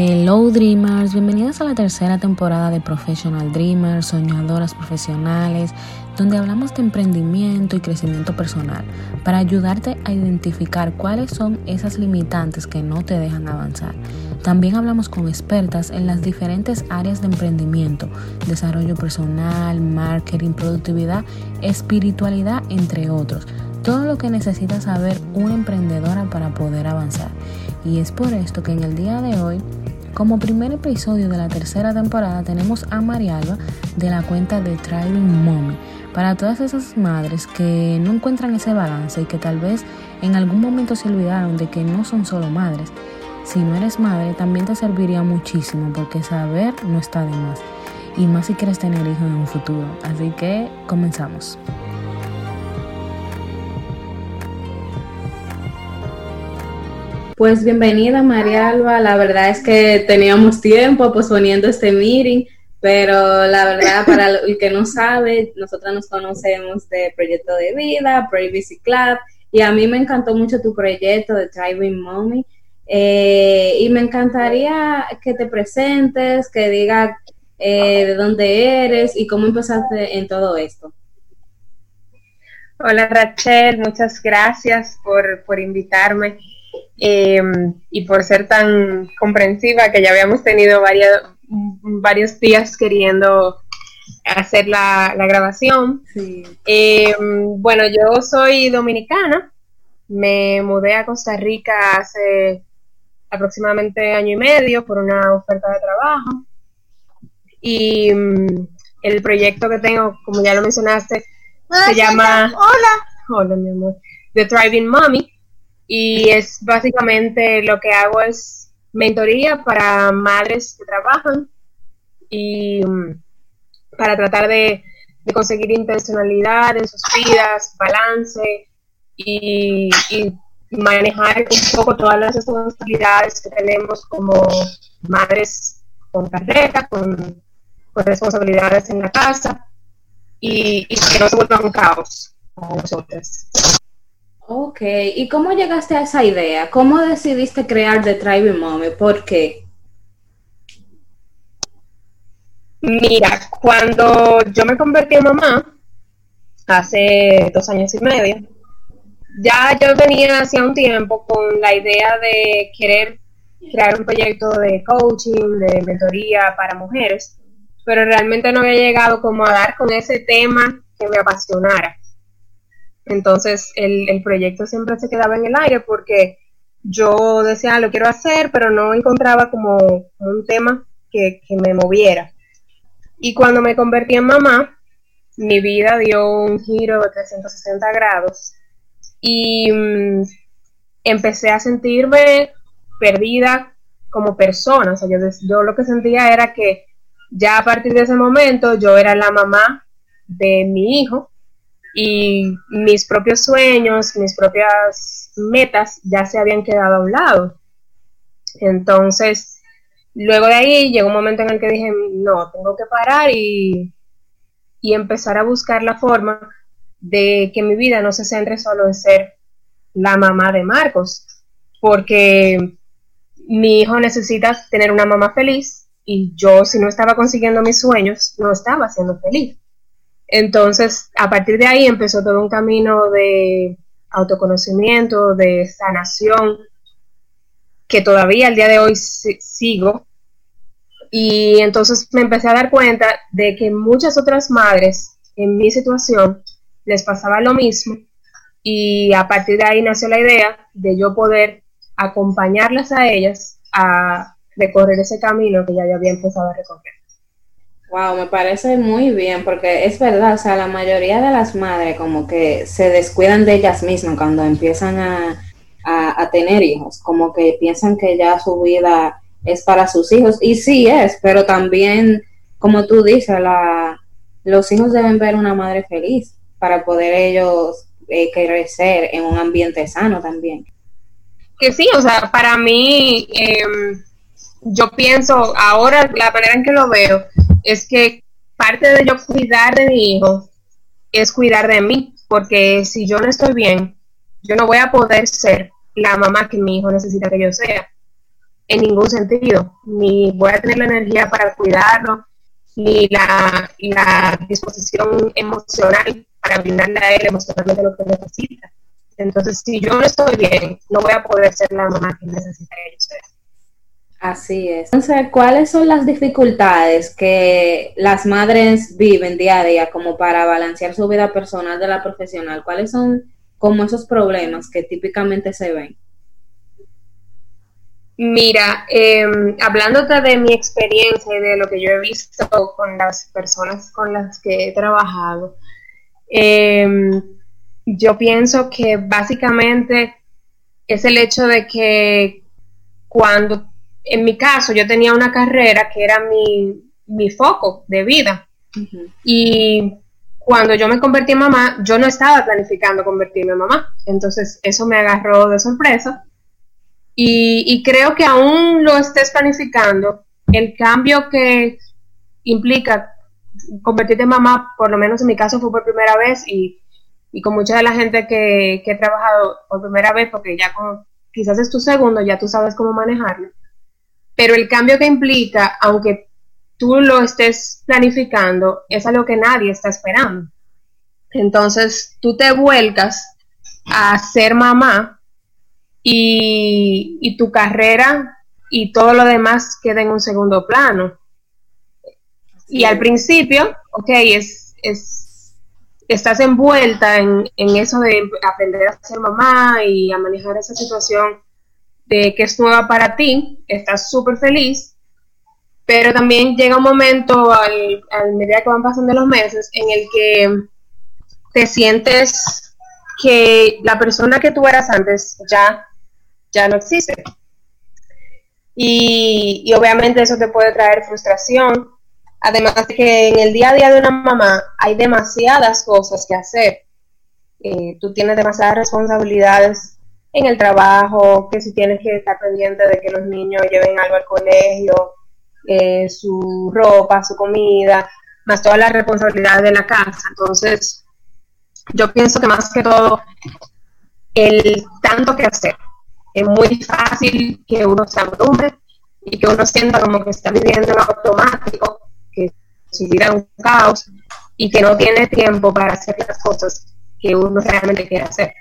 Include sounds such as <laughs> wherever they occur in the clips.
Hello Dreamers, bienvenidos a la tercera temporada de Professional Dreamers, soñadoras profesionales, donde hablamos de emprendimiento y crecimiento personal para ayudarte a identificar cuáles son esas limitantes que no te dejan avanzar. También hablamos con expertas en las diferentes áreas de emprendimiento, desarrollo personal, marketing, productividad, espiritualidad, entre otros. Todo lo que necesita saber una emprendedora para poder avanzar. Y es por esto que en el día de hoy como primer episodio de la tercera temporada tenemos a Marialba de la cuenta de Thriving Mommy. Para todas esas madres que no encuentran ese balance y que tal vez en algún momento se olvidaron de que no son solo madres. Si no eres madre también te serviría muchísimo porque saber no está de más. Y más si quieres tener hijos en un futuro. Así que comenzamos. Pues bienvenida María Alba, la verdad es que teníamos tiempo posponiendo este meeting, pero la verdad para <laughs> el que no sabe, nosotros nos conocemos de Proyecto de Vida, Privacy Club, y a mí me encantó mucho tu proyecto de Driving Mommy, eh, y me encantaría que te presentes, que digas eh, de dónde eres y cómo empezaste en todo esto. Hola Rachel, muchas gracias por, por invitarme. Em, y por ser tan comprensiva que ya habíamos tenido varios, varios días queriendo hacer la, grabación. Em, bueno, yo soy dominicana, me mudé a Costa Rica hace aproximadamente año y medio por una oferta de trabajo y mm, el proyecto que tengo, como ya lo mencionaste, se llama... Hola. Hola, mi amor. The Thriving Mommy y es básicamente lo que hago es mentoría para madres que trabajan y mm, para tratar de, conseguir intencionalidad en sus vidas, balance y, manejar un poco todas las responsabilidades que tenemos como madres con carrera, con, responsabilidades en la casa y, y que no se vuelva un caos para nosotras. Ok, ¿y cómo llegaste a esa idea? ¿Cómo decidiste crear The Thriving Mommy? ¿Por qué? Mira, cuando yo me convertí en mamá, hace dos años y medio, ya yo venía hacía un tiempo con la idea de querer crear un proyecto de coaching, de mentoría para mujeres, pero realmente no había llegado como a dar con ese tema que me apasionara. Entonces el, proyecto siempre se quedaba en el aire porque yo decía, ah, lo quiero hacer, pero no encontraba como un tema que, me moviera. Y cuando me convertí en mamá, mi vida dio un giro de 360 grados y mm, empecé a sentirme perdida como persona. O sea, yo, yo lo que sentía era que ya a partir de ese momento yo era la mamá de mi hijo y mis propios sueños, mis propias metas ya se habían quedado a un lado. Entonces, luego de ahí llegó un momento en el que dije, no, tengo que parar y, y empezar a buscar la forma de que mi vida no se centre solo en ser la mamá de Marcos, porque mi hijo necesita tener una mamá feliz y yo si no estaba consiguiendo mis sueños, no estaba siendo feliz. Entonces, a partir de ahí empezó todo un camino de autoconocimiento, de sanación, que todavía al día de hoy sigo. Y entonces me empecé a dar cuenta de que muchas otras madres en mi situación les pasaba lo mismo y a partir de ahí nació la idea de yo poder acompañarlas a ellas a recorrer ese camino que ya yo había empezado a recorrer. Wow, me parece muy bien, porque es verdad, o sea, la mayoría de las madres como que se descuidan de ellas mismas cuando empiezan a, tener hijos, como que piensan que ya su vida es para sus hijos, y sí es, pero también, como tú dices, la, los hijos deben ver una madre feliz para poder ellos eh, crecer en un ambiente sano también. Que sí, o sea, para mí, em, yo pienso, ahora la manera en que lo veo, es que parte de yo cuidar de mi hijo es cuidar de mí, porque si yo no estoy bien, yo no voy a poder ser la mamá que mi hijo necesita que yo sea. en ningún sentido, ni voy a tener la energía para cuidarlo, ni la, la disposición emocional para brindarle a él emocionalmente lo que necesita. Entonces, si yo no estoy bien, no voy a poder ser la mamá que necesita que yo sea. Así es. Entonces, ¿cuáles son las dificultades que las madres viven día a día como para balancear su vida personal de la profesional? ¿Cuáles son como esos problemas que típicamente se ven? Mira, eh, hablándote de mi experiencia y de lo que yo he visto con las personas con las que he trabajado, em, yo pienso que básicamente es el hecho de que cuando en mi caso, yo tenía una carrera que era mi, foco de vida. Y cuando yo me convertí en mamá, yo no estaba planificando convertirme en mamá. Entonces, eso me agarró de sorpresa. Y, y creo que aún lo estés planificando, el cambio que implica convertirte en mamá, por lo menos en mi caso fue por primera vez y, y con mucha de la gente que, que, he trabajado por primera vez, porque ya como quizás es tu segundo, ya tú sabes cómo manejarlo pero el cambio que implica, aunque tú lo estés planificando, es algo que nadie está esperando. Entonces, tú te vuelcas a ser mamá y, tu carrera y todo lo demás queda en un segundo plano. Y al principio, ok, es, es, estás envuelta en, en eso de aprender a ser mamá y a manejar esa situación de que es nueva para ti, estás súper feliz, pero también llega un momento al, medida que van pasando los meses en el que te sientes que la persona que tú eras antes ya, ya no existe. Y, y, obviamente eso te puede traer frustración. Además de que en el día a día de una mamá hay demasiadas cosas que hacer. Eh, tú tienes demasiadas responsabilidades en el trabajo, que si tienes que estar pendiente de que los niños lleven algo al colegio, eh, su ropa, su comida, más todas las responsabilidades de la casa. Entonces, yo pienso que más que todo, el tanto que hacer. Es muy fácil que uno se abrume y que uno sienta como que está viviendo en automático, que su vida es un caos y que no tiene tiempo para hacer las cosas que uno realmente quiere hacer.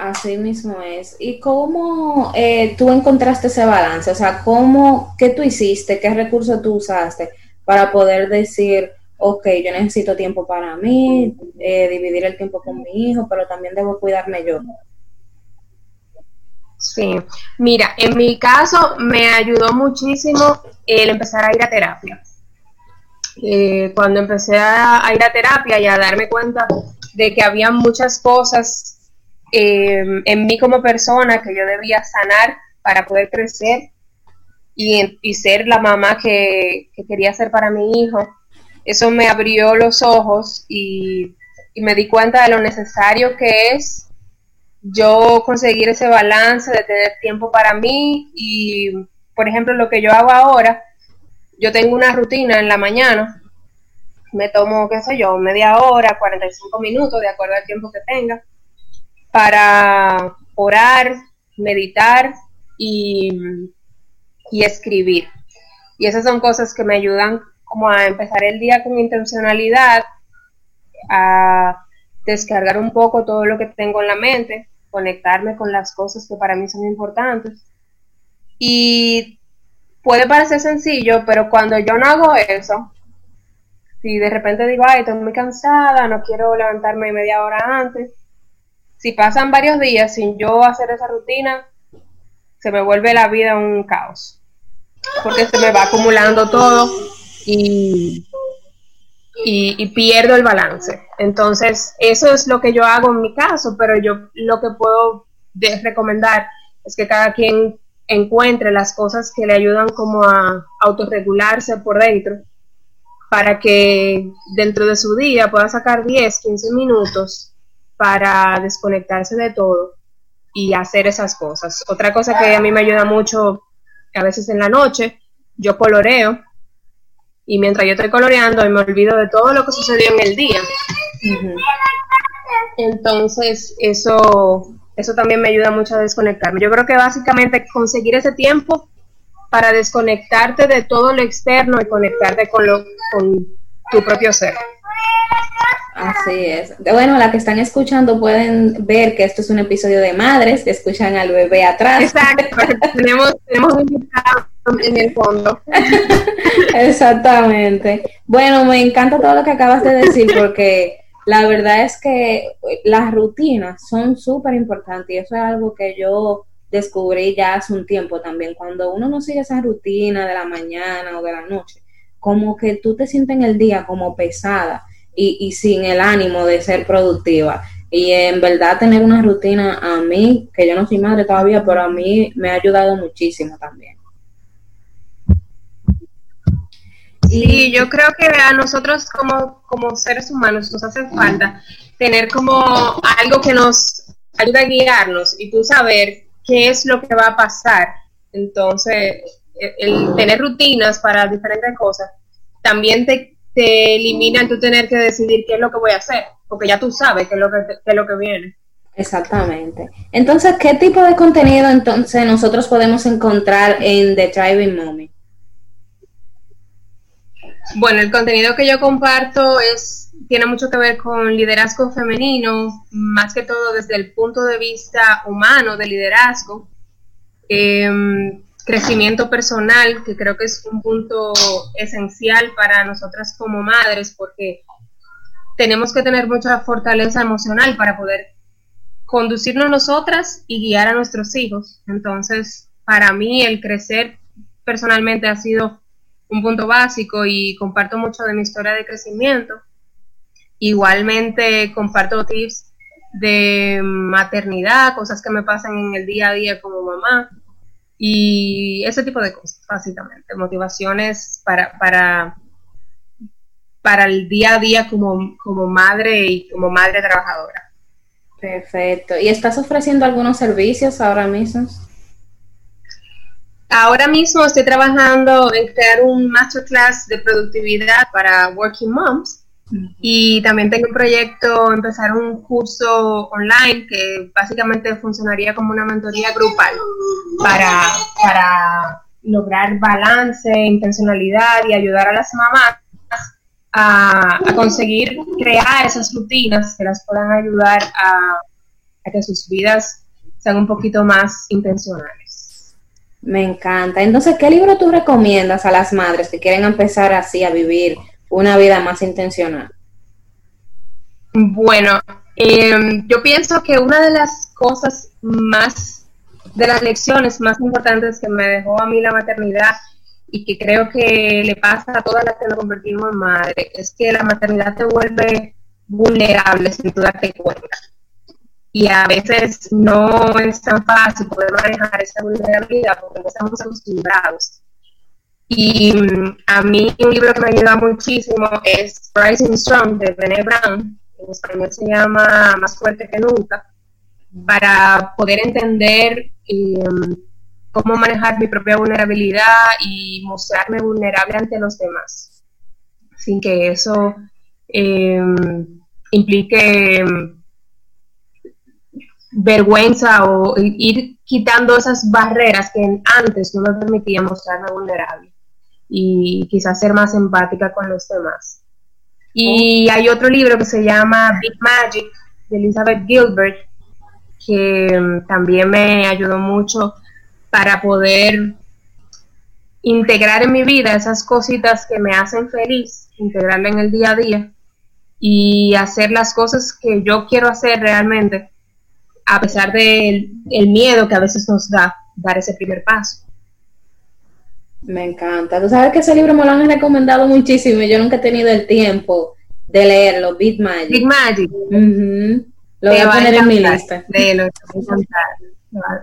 Así mismo es. ¿Y cómo eh, tú encontraste ese balance? O sea, ¿cómo, qué tú hiciste, qué recursos tú usaste para poder decir, ok, yo necesito tiempo para mí, eh, dividir el tiempo con mi hijo, pero también debo cuidarme yo? Sí, mira, en mi caso me ayudó muchísimo el empezar a ir a terapia. Eh, cuando empecé a, a ir a terapia y a darme cuenta de que había muchas cosas eh, en mí como persona que yo debía sanar para poder crecer y, ser la mamá que, quería ser para mi hijo. Eso me abrió los ojos y, me di cuenta de lo necesario que es yo conseguir ese balance de tener tiempo para mí y, por ejemplo, lo que yo hago ahora, yo tengo una rutina en la mañana, me tomo, qué sé yo, media hora, 45 minutos, de acuerdo al tiempo que tenga, para orar, meditar y, escribir. Y esas son cosas que me ayudan como a empezar el día con intencionalidad, a descargar un poco todo lo que tengo en la mente, conectarme con las cosas que para mí son importantes. Y puede parecer sencillo, pero cuando yo no hago eso, si de repente digo, ay, estoy muy cansada, no quiero levantarme media hora antes, si pasan varios días sin yo hacer esa rutina, se me vuelve la vida un caos. Porque se me va acumulando todo y, y, pierdo el balance. Entonces, eso es lo que yo hago en mi caso, pero yo lo que puedo recomendar es que cada quien encuentre las cosas que le ayudan como a autorregularse por dentro para que dentro de su día pueda sacar 10, 15 minutos para desconectarse de todo y hacer esas cosas. Otra cosa que a mí me ayuda mucho, a veces en la noche, yo coloreo y mientras yo estoy coloreando me olvido de todo lo que sucedió en el día. Entonces, eso, eso también me ayuda mucho a desconectarme. Yo creo que básicamente conseguir ese tiempo para desconectarte de todo lo externo y conectarte con, lo, con tu propio ser. Así es. Bueno, la que están escuchando pueden ver que esto es un episodio de madres, que escuchan al bebé atrás. Exacto, tenemos, tenemos un en el fondo. <laughs> Exactamente. Bueno, me encanta todo lo que acabas de decir porque la verdad es que las rutinas son súper importantes y eso es algo que yo descubrí ya hace un tiempo también. Cuando uno no sigue esa rutina de la mañana o de la noche, como que tú te sientes en el día como pesada y, sin el ánimo de ser productiva. Y en verdad tener una rutina a mí, que yo no soy madre todavía, pero a mí me ha ayudado muchísimo también. Sí, yo creo que a nosotros como, como seres humanos nos hace falta tener como algo que nos ayude a guiarnos y tú saber qué es lo que va a pasar. Entonces, el tener rutinas para diferentes cosas también te, te elimina el tú tener que decidir qué es lo que voy a hacer, porque ya tú sabes qué es lo que, qué es lo que viene. Exactamente. Entonces, ¿qué tipo de contenido entonces nosotros podemos encontrar en The Driving Mommy? Bueno, el contenido que yo comparto es tiene mucho que ver con liderazgo femenino, más que todo desde el punto de vista humano de liderazgo. Em, crecimiento personal, que creo que es un punto esencial para nosotras como madres, porque tenemos que tener mucha fortaleza emocional para poder conducirnos nosotras y guiar a nuestros hijos. Entonces, para mí el crecer personalmente ha sido un punto básico y comparto mucho de mi historia de crecimiento. Igualmente comparto tips de maternidad, cosas que me pasan en el día a día como mamá y ese tipo de cosas, básicamente, motivaciones para, para, para el día a día como, como madre y como madre trabajadora. Perfecto. ¿Y estás ofreciendo algunos servicios ahora mismo? Ahora mismo estoy trabajando en crear un masterclass de productividad para working moms y también tengo un proyecto, empezar un curso online que básicamente funcionaría como una mentoría grupal para, para lograr balance, intencionalidad y ayudar a las mamás a, conseguir crear esas rutinas que las puedan ayudar a, a que sus vidas sean un poquito más intencionales. Me encanta. Entonces, ¿qué libro tú recomiendas a las madres que quieren empezar así a vivir una vida más intencional? Bueno, em, yo pienso que una de las cosas más, de las lecciones más importantes que me dejó a mí la maternidad y que creo que le pasa a todas las que nos convertimos en madre, es que la maternidad te vuelve vulnerable sin tú darte cuenta. Y a veces no es tan fácil poder manejar esa vulnerabilidad porque no estamos acostumbrados. Y mm, a mí un libro que me ayuda muchísimo es Rising Strong de Brené Brown. En español se llama Más fuerte que nunca. Para poder entender em, cómo manejar mi propia vulnerabilidad y mostrarme vulnerable ante los demás. Sin que eso em, implique em, vergüenza o ir quitando esas barreras que antes no me permitían mostrarme vulnerable y quizás ser más empática con los demás. Y hay otro libro que se llama Big Magic de Elizabeth Gilbert, que mm, también me ayudó mucho para poder integrar en mi vida esas cositas que me hacen feliz, integrarla en el día a día y hacer las cosas que yo quiero hacer realmente, a pesar del miedo que a veces nos da dar ese primer paso. Me encanta. Tú sabes que ese libro me lo han recomendado muchísimo y yo nunca he tenido el tiempo de leerlo, Big Magic. Big Magic. Lo voy a poner en mi lista. Léelo,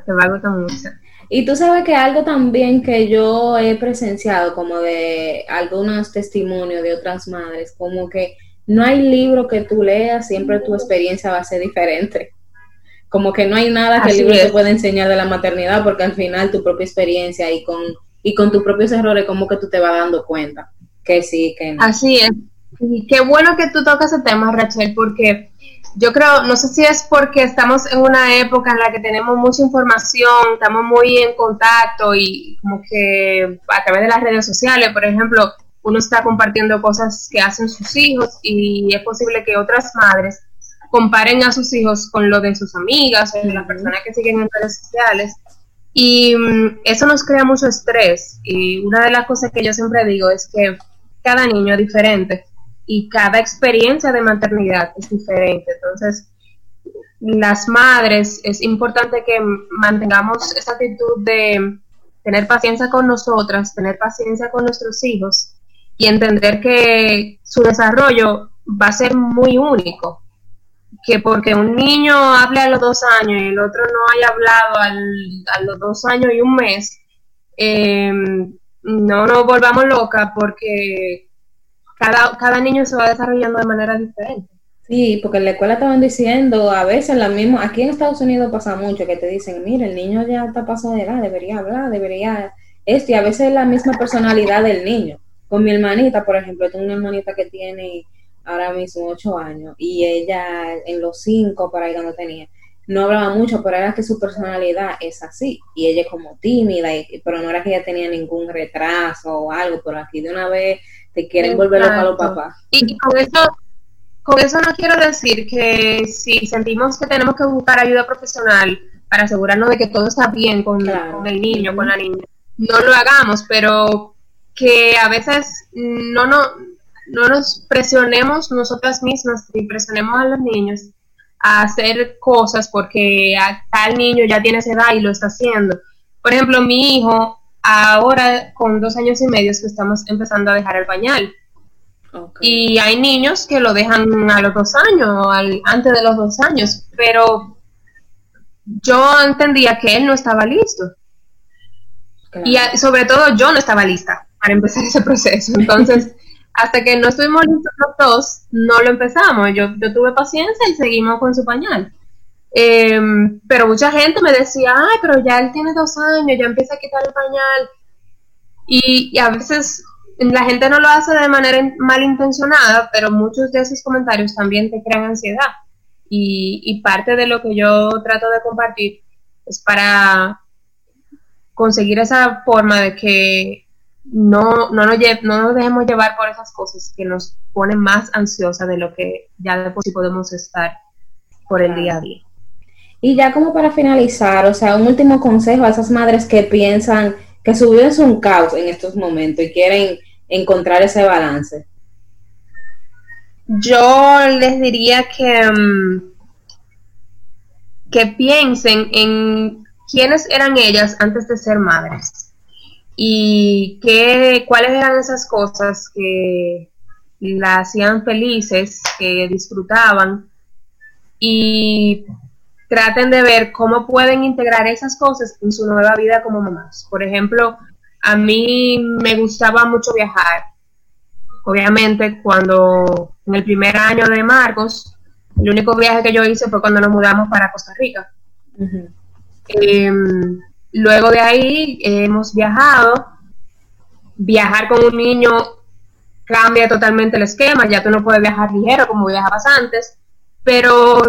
te va a gustar mucho. Y tú sabes que algo también que yo he presenciado como de algunos testimonios de otras madres, como que no hay libro que tú leas, siempre tu experiencia va a ser diferente. Como que no hay nada que el libro te pueda enseñar de la maternidad, porque al final tu propia experiencia y con y con tus propios errores como que tú te vas dando cuenta que sí, que no. Así es. Y qué bueno que tú tocas ese tema, Rachel, porque yo creo, no sé si es porque estamos en una época en la que tenemos mucha información, estamos muy en contacto y como que a través de las redes sociales, por ejemplo, uno está compartiendo cosas que hacen sus hijos y es posible que otras madres comparen a sus hijos con lo de sus amigas o de las personas que siguen en redes sociales. Y mm, eso nos crea mucho estrés. Y una de las cosas que yo siempre digo es que cada niño es diferente y cada experiencia de maternidad es diferente. Entonces, las madres, es importante que mantengamos esa actitud de tener paciencia con nosotras, tener paciencia con nuestros hijos y entender que su desarrollo va a ser muy único. Que porque un niño hable a los dos años y el otro no haya hablado a los dos años y un mes, eh, no nos volvamos locas porque cada, cada niño se va desarrollando de manera diferente. Sí, porque en la escuela estaban diciendo, a veces la misma, aquí en Estados Unidos pasa mucho que te dicen, mira, el niño ya está pasado de edad, debería hablar, debería esto, y a veces es la misma personalidad del niño. Con mi hermanita, por ejemplo, tengo una hermanita que tiene ahora mismo ocho años, y ella en los cinco, para ahí cuando tenía, no hablaba mucho, pero era que su personalidad es así, y ella es como tímida, pero no era que ella tenía ningún retraso o algo, pero aquí de una vez te quieren volver a los papás. Y, con eso con eso no quiero decir que si sentimos que tenemos que buscar ayuda profesional para asegurarnos de que todo está bien con, el niño, con la niña, no lo hagamos, pero que a veces no, no, no nos presionemos nosotras mismas y presionemos a los niños a hacer cosas porque tal niño ya tiene esa edad y lo está haciendo. Por ejemplo, mi hijo ahora con dos años y medio que estamos empezando a dejar el pañal. Y hay niños que lo dejan a los dos años, al, antes de los dos años, pero yo entendía que él no estaba listo. Y sobre todo yo no estaba lista para empezar ese proceso. Entonces, hasta que no estuvimos listos los dos, no lo empezamos. Yo, yo tuve paciencia y seguimos con su pañal. Em, pero mucha gente me decía, ay, pero ya él tiene dos años, ya empieza a quitar el pañal. Y, a veces la gente no lo hace de manera malintencionada, pero muchos de esos comentarios también te crean ansiedad. Y, parte de lo que yo trato de compartir es para conseguir esa forma de que no, no, nos, no nos dejemos llevar por esas cosas que nos ponen más ansiosas de lo que ya de por sí podemos estar por el día a día. Y ya como para finalizar, o sea, un último consejo a esas madres que piensan que su vida es un caos en estos momentos y quieren encontrar ese balance. Yo les diría que, mm, que piensen en quiénes eran ellas antes de ser madres y qué, cuáles eran esas cosas que la hacían felices, que disfrutaban y traten de ver cómo pueden integrar esas cosas en su nueva vida como mamás. Por ejemplo, a mí me gustaba mucho viajar. Obviamente, cuando en el primer año de Marcos, el único viaje que yo hice fue cuando nos mudamos para Costa Rica. Luego de ahí hemos viajado. Viajar con un niño cambia totalmente el esquema, ya tú no puedes viajar ligero como viajabas antes, pero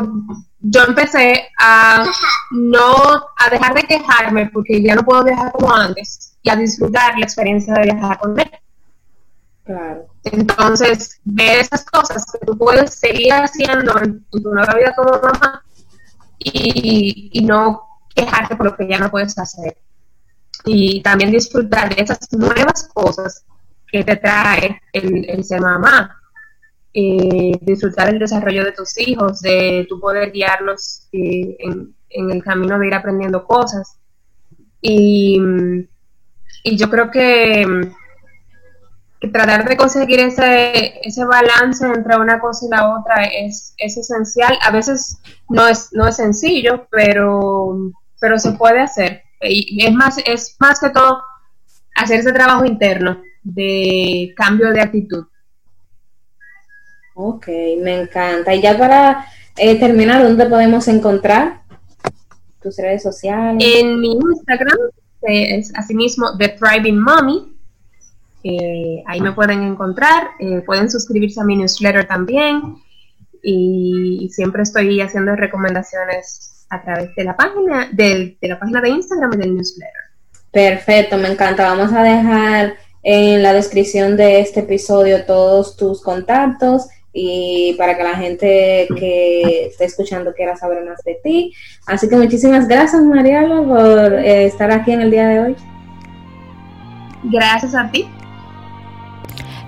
yo empecé a no, a dejar de quejarme porque ya no puedo viajar como antes y a disfrutar la experiencia de viajar con él. Claro. Entonces, ver esas cosas que tú puedes seguir haciendo en, tu nueva vida como mamá y, y no quejarte por lo que ya no puedes hacer. Y también disfrutar de esas nuevas cosas que te trae el, ser mamá disfrutar el desarrollo de tus hijos, de tu poder guiarlos eh, en, el camino de ir aprendiendo cosas. Y, yo creo que, tratar de conseguir ese, ese balance entre una cosa y la otra es, es esencial. A veces no es, no es sencillo, pero, pero se puede hacer. Y es más, es más que todo hacer ese trabajo interno de cambio de actitud. Ok, me encanta. Y ya para eh, terminar, ¿dónde podemos encontrar tus redes sociales? En mi Instagram es asimismo The Thriving Mommy. Ahí me pueden encontrar. Eh, pueden suscribirse a mi newsletter también. y siempre estoy haciendo recomendaciones a través de la página de, de la página de Instagram y del newsletter. Perfecto, me encanta. Vamos a dejar en la descripción de este episodio todos tus contactos y para que la gente que esté escuchando quiera saber más de ti. Así que muchísimas gracias, Marialo, por eh, estar aquí en el día de hoy. Gracias a ti.